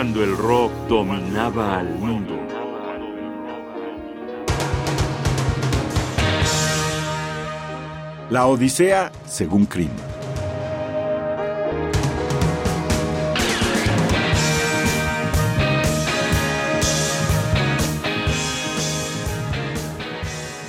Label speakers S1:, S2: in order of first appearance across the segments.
S1: cuando el rock dominaba al mundo.
S2: La Odisea según Cream.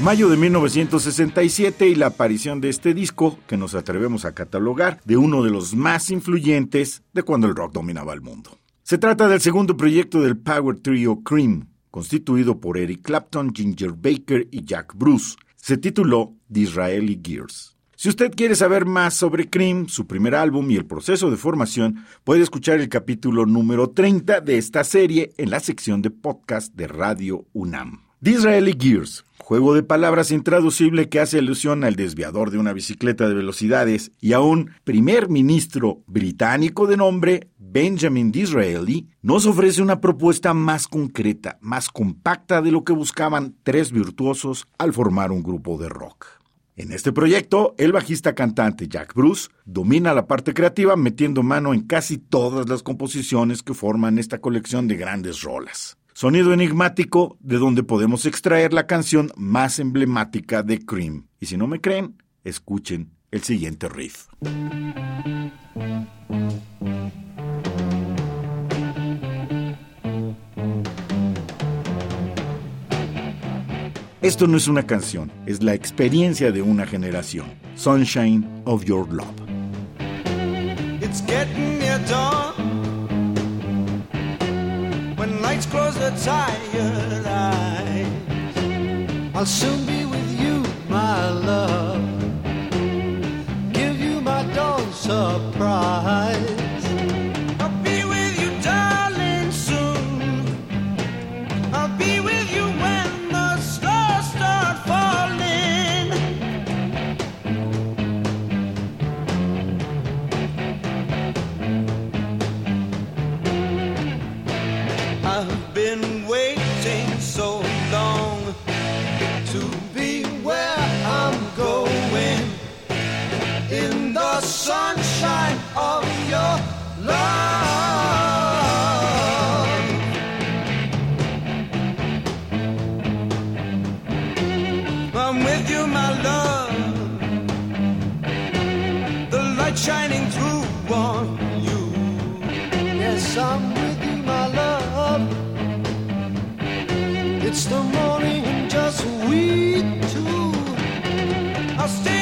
S2: Mayo de 1967 y la aparición de este disco, que nos atrevemos a catalogar de uno de los más influyentes de cuando el rock dominaba el mundo. Se trata del segundo proyecto del Power Trio Cream, constituido por Eric Clapton, Ginger Baker y Jack Bruce. Se tituló Disraeli Gears. Si usted quiere saber más sobre Cream, su primer álbum y el proceso de formación, puede escuchar el capítulo número 30 de esta serie en la sección de podcast de Radio UNAM. Disraeli Gears juego de palabras intraducible que hace alusión al desviador de una bicicleta de velocidades y a un primer ministro británico de nombre Benjamin Disraeli, nos ofrece una propuesta más concreta, más compacta de lo que buscaban tres virtuosos al formar un grupo de rock. En este proyecto, el bajista cantante Jack Bruce domina la parte creativa metiendo mano en casi todas las composiciones que forman esta colección de grandes rolas. Sonido enigmático de donde podemos extraer la canción más emblemática de Cream. Y si no me creen, escuchen el siguiente riff. Esto no es una canción, es la experiencia de una generación. Sunshine of Your Love. It's getting tired eyes. I'll soon be with you, my love. Give you my dawn surprise.
S3: yes, I'm with you, my love. It's the morning and just we two.
S4: I'll stay.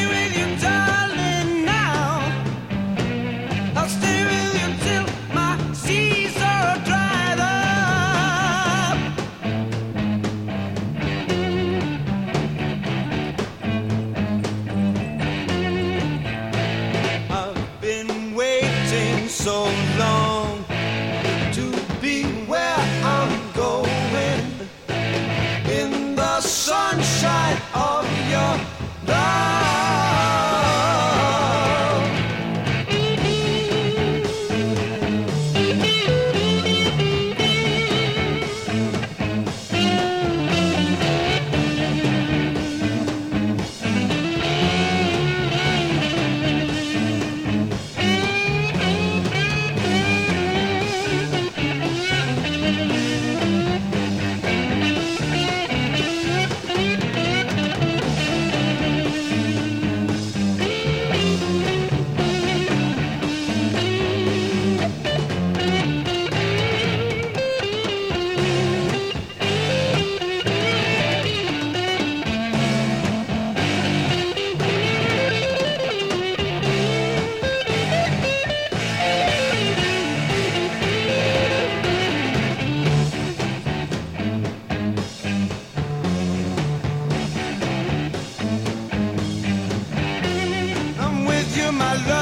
S4: my love.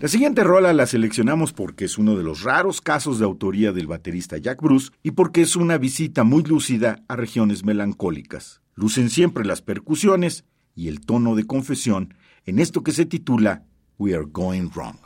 S4: La siguiente rola la seleccionamos porque es uno de los raros casos de autoría del baterista Jack Bruce y porque es una visita muy lúcida a regiones melancólicas. Lucen siempre las percusiones y el tono de confesión en esto que se titula We Are Going Wrong.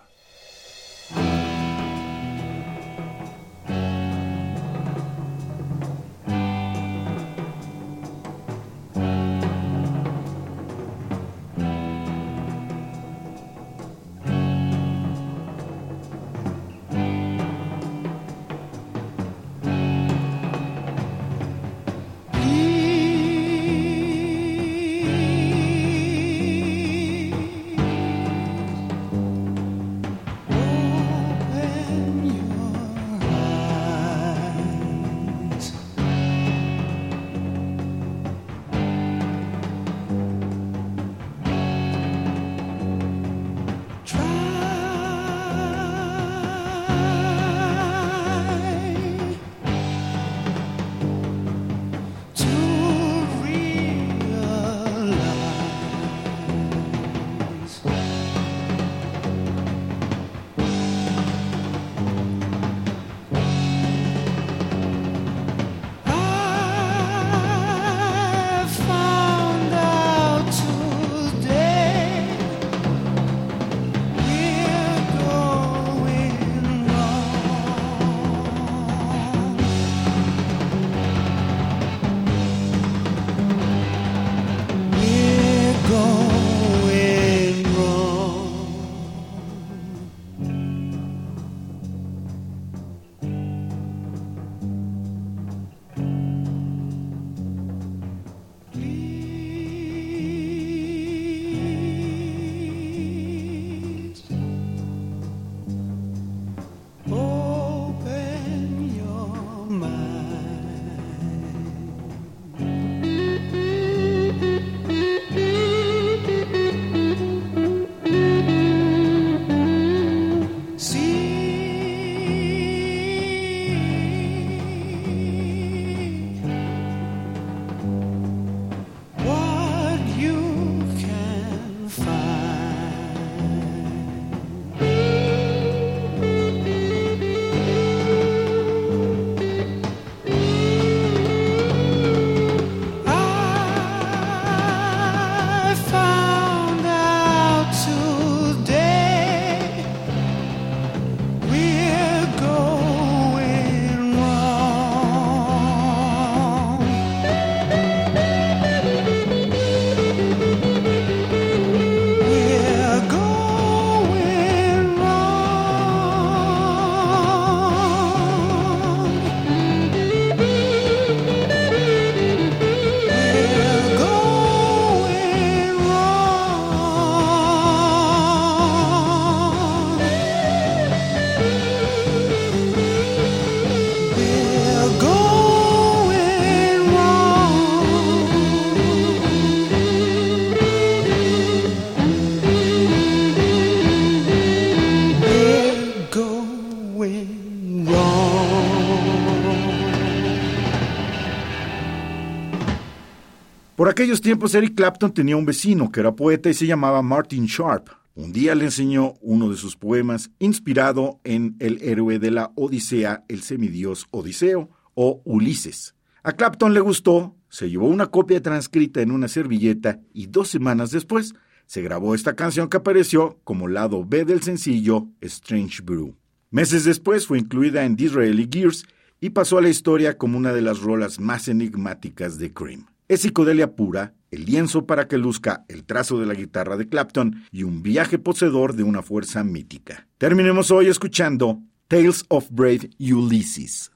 S4: Por aquellos tiempos Eric Clapton tenía un vecino que era poeta y se llamaba Martin Sharp. Un día le enseñó uno de sus poemas inspirado en el héroe de la Odisea, el semidios Odiseo o Ulises. A Clapton le gustó, se llevó una copia transcrita en una servilleta y dos semanas después se grabó esta canción que apareció como lado B del sencillo Strange Brew. Meses después fue incluida en Disraeli Gears y pasó a la historia como una de las rolas más enigmáticas de Cream. Es psicodelia pura, el lienzo para que luzca el trazo de la guitarra de Clapton y un viaje poseedor de una fuerza mítica. Terminemos hoy escuchando Tales of Brave Ulysses.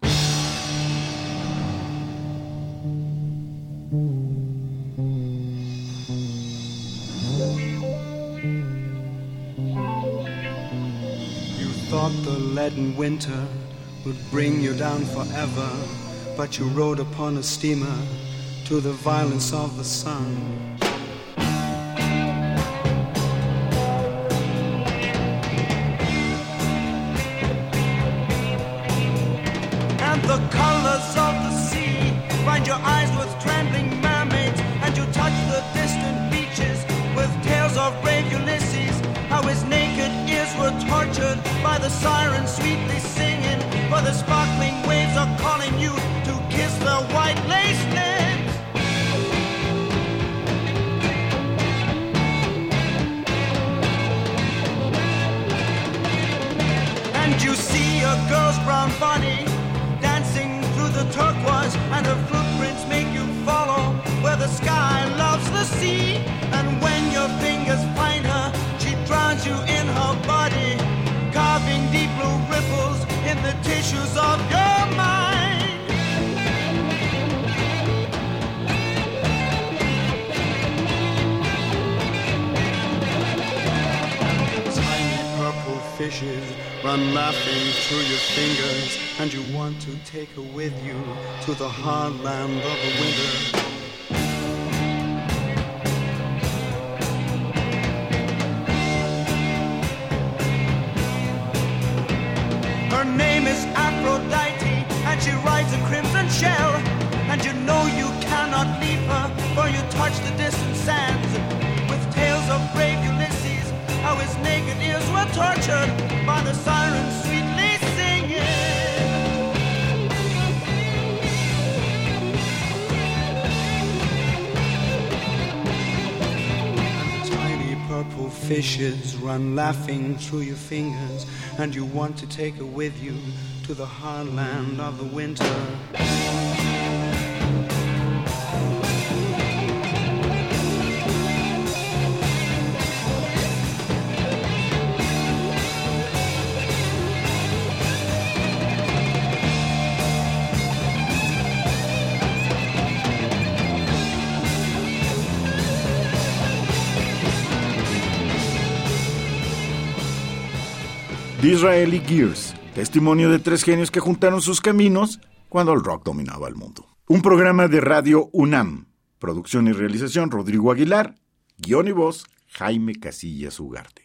S5: Thought the leaden winter would bring you down forever, but you rode upon a steamer to the violence of the sun. And the colors of the sea find your eyes with trembling mermaids, and you touch the distant beaches with tales of brave Ulysses, how his naked ears were tortured by
S4: the sirens sweetly singing, for the sparkling waves are calling you to kiss the white lace a girl's brown body dancing through the turquoise, and her footprints make you follow where the sky loves the sea. And when your fingers find her, she drowns you in her body, carving deep blue ripples in the tissues of your mind. Run laughing through your fingers, and you want to take her with you to the hard land of the winter. Her name is Aphrodite, and she rides a crimson shell. And you know you cannot leave her, for you touch the distant sands. With tales of brave Ulysses, how his naked ears were tortured by the sirens sweetly singing. Tiny purple fishes run laughing through your fingers, and you want to take her with you to the hard land of the winter.
S2: Disraeli Gears, testimonio de tres genios que juntaron sus caminos cuando el rock dominaba el mundo. Un programa de radio UNAM. Producción y realización Rodrigo Aguilar. Guión y voz Jaime Casillas Ugarte.